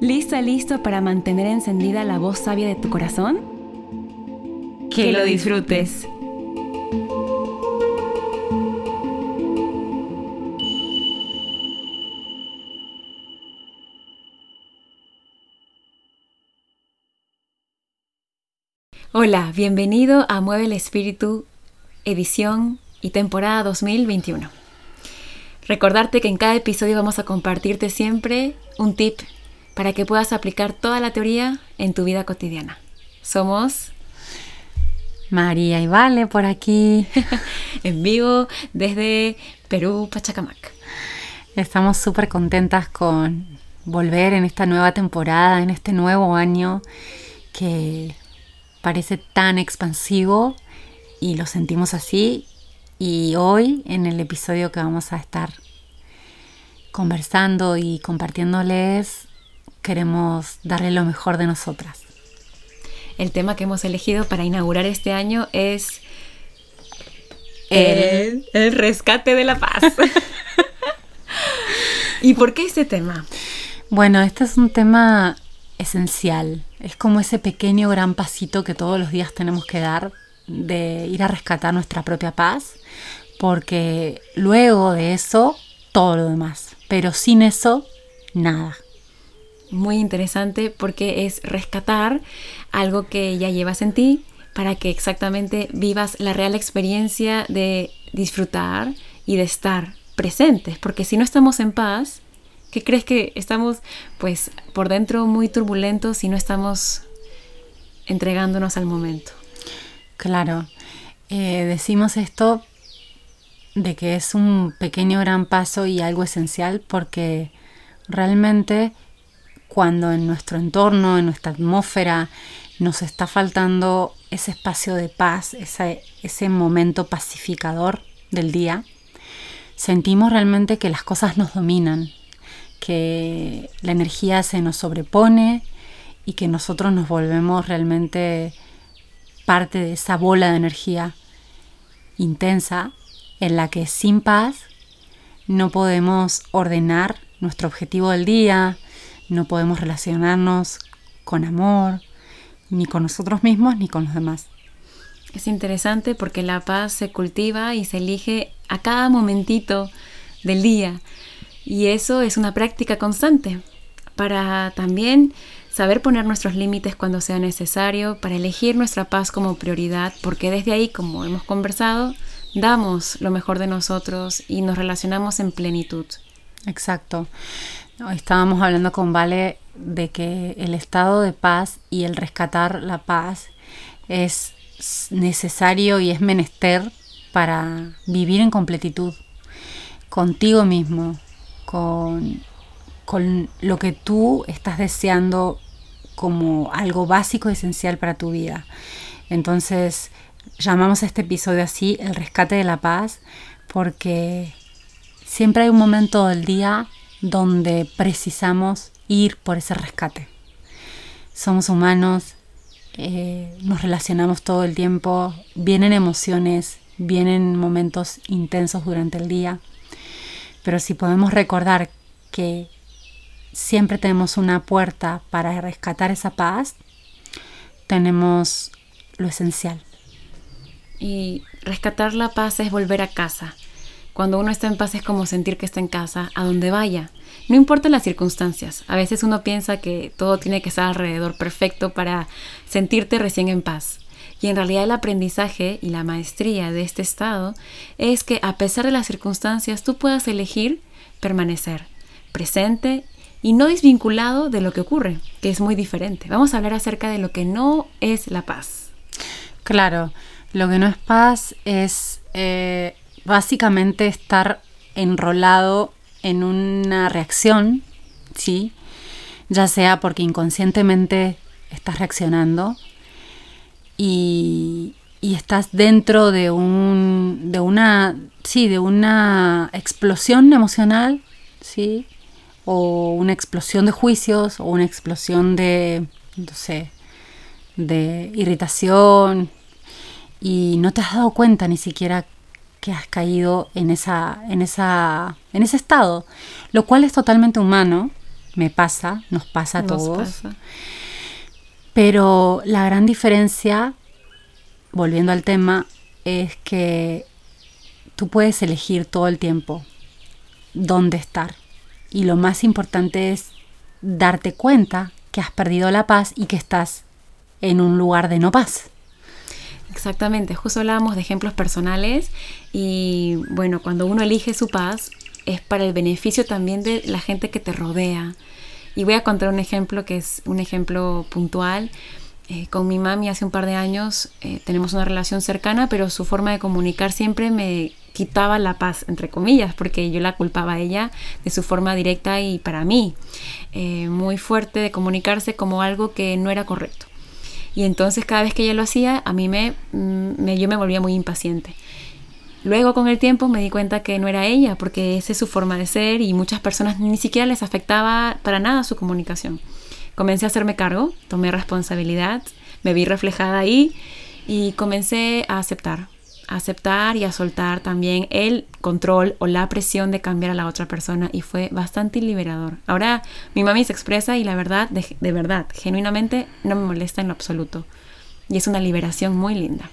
¿Lista, listo para mantener encendida la voz sabia de tu corazón? Que lo disfrutes. Hola, bienvenido a Mueve el Espíritu, edición y temporada 2021. Recordarte que en cada episodio vamos a compartirte siempre un tip para que puedas aplicar toda la teoría en tu vida cotidiana. Somos María y Vale por aquí, en vivo desde Perú, Pachacamac. Estamos súper contentas con volver en esta nueva temporada, en este nuevo año que parece tan expansivo y lo sentimos así. Y hoy, en el episodio que vamos a estar conversando y compartiéndoles, queremos darle lo mejor de nosotras. El tema que hemos elegido para inaugurar este año es el, rescate de la paz. ¿Y por qué este tema? Bueno, este es un tema esencial. Es como ese pequeño gran pasito que todos los días tenemos que dar de ir a rescatar nuestra propia paz, porque luego de eso, todo lo demás. Pero sin eso, nada muy interesante porque es rescatar algo que ya llevas en ti para que exactamente vivas la real experiencia de disfrutar y de estar presentes. Porque si no estamos en paz, ¿qué crees que estamos pues por dentro muy turbulentos y no estamos entregándonos al momento? Claro, eh, decimos esto de que es un pequeño gran paso y algo esencial porque realmente cuando en nuestro entorno, en nuestra atmósfera, nos está faltando ese espacio de paz, ese, momento pacificador del día, sentimos realmente que las cosas nos dominan, que la energía se nos sobrepone y que nosotros nos volvemos realmente parte de esa bola de energía intensa en la que sin paz no podemos ordenar nuestro objetivo del día, no podemos relacionarnos con amor, ni con nosotros mismos, ni con los demás. Es interesante porque la paz se cultiva y se elige a cada momentito del día. Y eso es una práctica constante para también saber poner nuestros límites cuando sea necesario, para elegir nuestra paz como prioridad, porque desde ahí, como hemos conversado, damos lo mejor de nosotros y nos relacionamos en plenitud. Exacto. Estábamos hablando con Vale de que el estado de paz y el rescatar la paz es necesario y es menester para vivir en completitud contigo mismo, con, con lo que tú estás deseando como algo básico y esencial para tu vida. Entonces, llamamos a este episodio así, el rescate de la paz, porque siempre hay un momento del día donde precisamos ir por ese rescate. Somos humanos, eh, nos relacionamos todo el tiempo, vienen emociones, vienen momentos intensos durante el día, pero si podemos recordar que siempre tenemos una puerta para rescatar esa paz, tenemos lo esencial. Y rescatar la paz es volver a casa, cuando uno está en paz es como sentir que está en casa, a donde vaya. No importa las circunstancias. A veces uno piensa que todo tiene que estar alrededor perfecto para sentirte recién en paz. Y en realidad el aprendizaje y la maestría de este estado es que a pesar de las circunstancias tú puedas elegir permanecer presente y no desvinculado de lo que ocurre, que es muy diferente. Vamos a hablar acerca de lo que no es la paz. Claro, lo que no es paz es eh, básicamente estar enrolado en una reacción, ¿sí? Ya sea porque inconscientemente estás reaccionando y, estás dentro de un de una sí de una explosión emocional sí o una explosión de juicios o una explosión de no sé de irritación y no te has dado cuenta ni siquiera que has caído en esa en esa en ese estado lo cual es totalmente humano me pasa nos pasa a Nos todos pasa. pero la gran diferencia, volviendo al tema, es que tú puedes elegir todo el tiempo dónde estar. Y lo más importante es darte cuenta que has perdido la paz y que estás en un lugar de no paz. Exactamente, justo hablábamos de ejemplos personales y bueno, cuando uno elige su paz es para el beneficio también de la gente que te rodea. Y voy a contar un ejemplo que es un ejemplo puntual. Eh, con mi mami hace un par de años eh, tenemos una relación cercana, pero su forma de comunicar siempre me quitaba la paz, entre comillas, porque yo la culpaba a ella de su forma directa y para mí eh, muy fuerte de comunicarse como algo que no era correcto. Y entonces cada vez que ella lo hacía, a mí me, mm, me- yo me volvía muy impaciente. Luego con el tiempo me di cuenta que no era ella, porque esa es su forma de ser y muchas personas ni siquiera les afectaba para nada su comunicación. Comencé a hacerme cargo, tomé responsabilidad, me vi reflejada ahí y comencé a aceptar, aceptar y a soltar también el control o la presión de cambiar a la otra persona y fue bastante liberador. Ahora mi mami se expresa y la verdad, de, de verdad, genuinamente no me molesta en lo absoluto y es una liberación muy linda.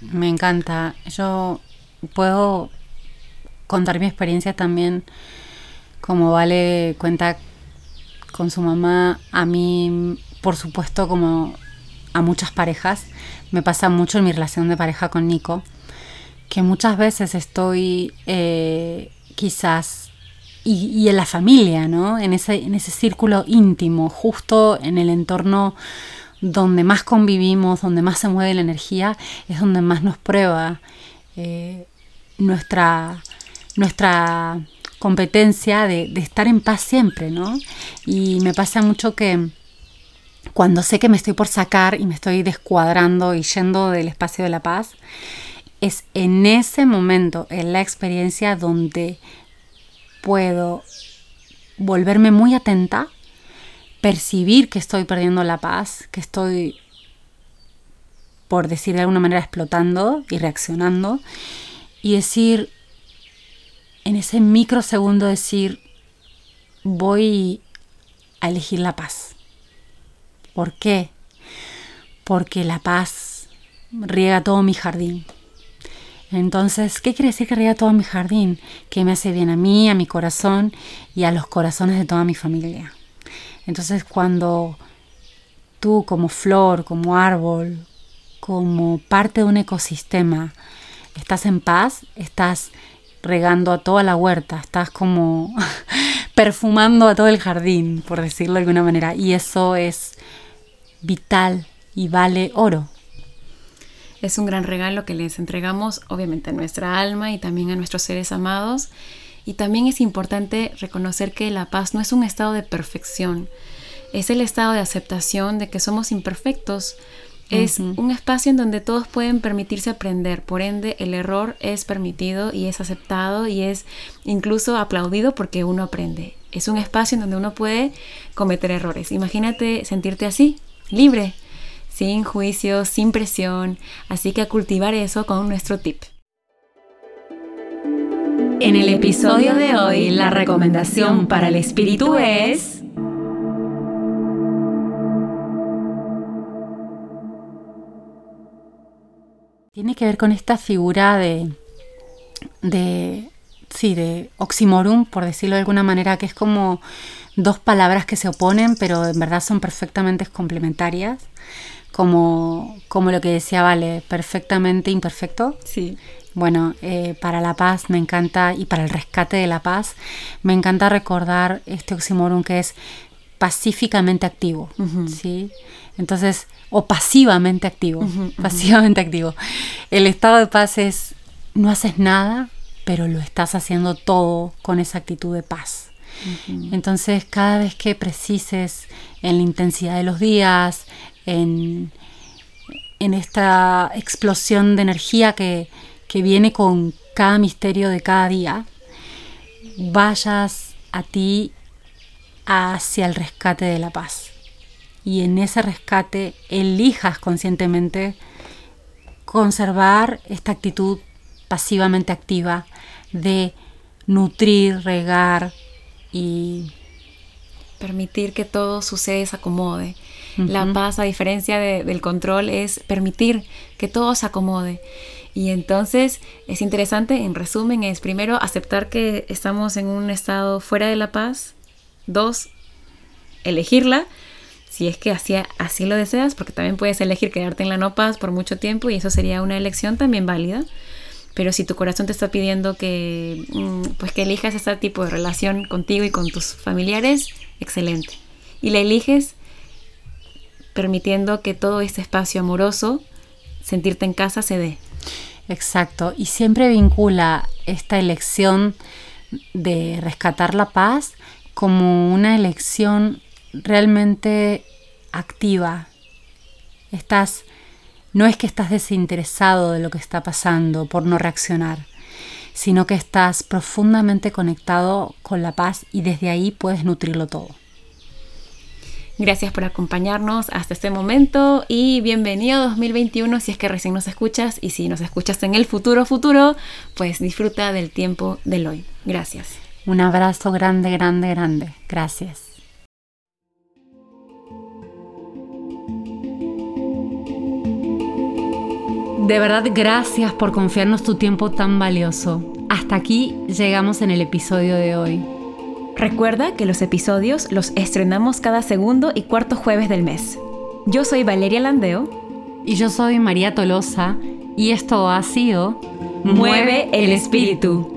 Me encanta. Yo puedo contar mi experiencia también, como Vale cuenta con su mamá. A mí, por supuesto, como a muchas parejas, me pasa mucho en mi relación de pareja con Nico, que muchas veces estoy eh, quizás y, en la familia, ¿no? En ese, en ese círculo íntimo, justo en el entorno donde más convivimos, donde más se mueve la energía, es donde más nos prueba eh, nuestra, nuestra competencia de, de estar en paz siempre, ¿no? Y me pasa mucho que cuando sé que me estoy por sacar y me estoy descuadrando y yendo del espacio de la paz, es en ese momento, en la experiencia, donde puedo volverme muy atenta, percibir que estoy perdiendo la paz, que estoy, por decir de alguna manera, explotando y reaccionando, y decir, en ese microsegundo decir, voy a elegir la paz. ¿Por qué? Porque la paz riega todo mi jardín. Entonces, ¿qué quiere decir que riega todo mi jardín? Que me hace bien a mí, a mi corazón y a los corazones de toda mi familia. Entonces, cuando tú como flor, como árbol, como parte de un ecosistema, estás en paz, estás regando a toda la huerta, estás como perfumando a todo el jardín, por decirlo de alguna manera. Y eso es vital y vale oro. Es un gran regalo que les entregamos, obviamente, a nuestra alma y también a nuestros seres amados. Y también es importante reconocer que la paz no es un estado de perfección, es el estado de aceptación de que somos imperfectos. Es un espacio en donde todos pueden permitirse aprender, por ende el error es permitido y es aceptado y es incluso aplaudido porque uno aprende. Es un espacio en donde uno puede cometer errores. Imagínate sentirte así, libre, sin juicio, sin presión. Así que a cultivar eso con nuestro tip. En el episodio de hoy, la recomendación para el espíritu es... Tiene que ver con esta figura de, de, sí, de oxímoron, por decirlo de alguna manera, que es como dos palabras que se oponen, pero en verdad son perfectamente complementarias, como, como lo que decía Vale, perfectamente imperfecto. Sí. Bueno, eh, para la paz me encanta, y para el rescate de la paz, me encanta recordar este oxímoron que es pacíficamente activo. ¿sí? Entonces, o pasivamente activo, pasivamente activo. El estado de paz es, no haces nada, pero lo estás haciendo todo con esa actitud de paz. Entonces, cada vez que precises en la intensidad de los días, en, esta explosión de energía que, que viene con cada misterio de cada día, vayas a ti hacia el rescate de la paz. Y en ese rescate elijas conscientemente conservar esta actitud pasivamente activa de nutrir, regar y permitir que todo suceda y se acomode. La paz, a diferencia del control, es permitir que todo se acomode. Y entonces es interesante, en resumen, es primero aceptar que estamos en un estado fuera de la paz. Dos, elegirla, si es que así, así lo deseas, porque también puedes elegir quedarte en la no paz por mucho tiempo y eso sería una elección también válida. Pero si tu corazón te está pidiendo que, mm, pues que elijas este tipo de relación contigo y con tus familiares, excelente. Y la eliges permitiendo que todo este espacio amoroso, sentirte en casa, se dé. Exacto. Y siempre vincula esta elección de rescatar la paz como una elección realmente activa. Estás no es que estás desinteresado de lo que está pasando por no reaccionar, sino que estás profundamente conectado con la paz y desde ahí puedes nutrirlo todo. Gracias por acompañarnos hasta este momento y bienvenido 2021 si es que recién nos escuchas y si nos escuchas en el futuro futuro, pues disfruta del tiempo del hoy. Gracias. Un abrazo grande, grande, grande. Gracias. De verdad, gracias por confiarnos tu tiempo tan valioso. Hasta aquí llegamos en el episodio de hoy. Recuerda que los episodios los estrenamos cada segundo y cuarto jueves del mes. Yo soy Valeria Landeo. Y yo soy María Tolosa. Y esto ha sido Mueve el espíritu.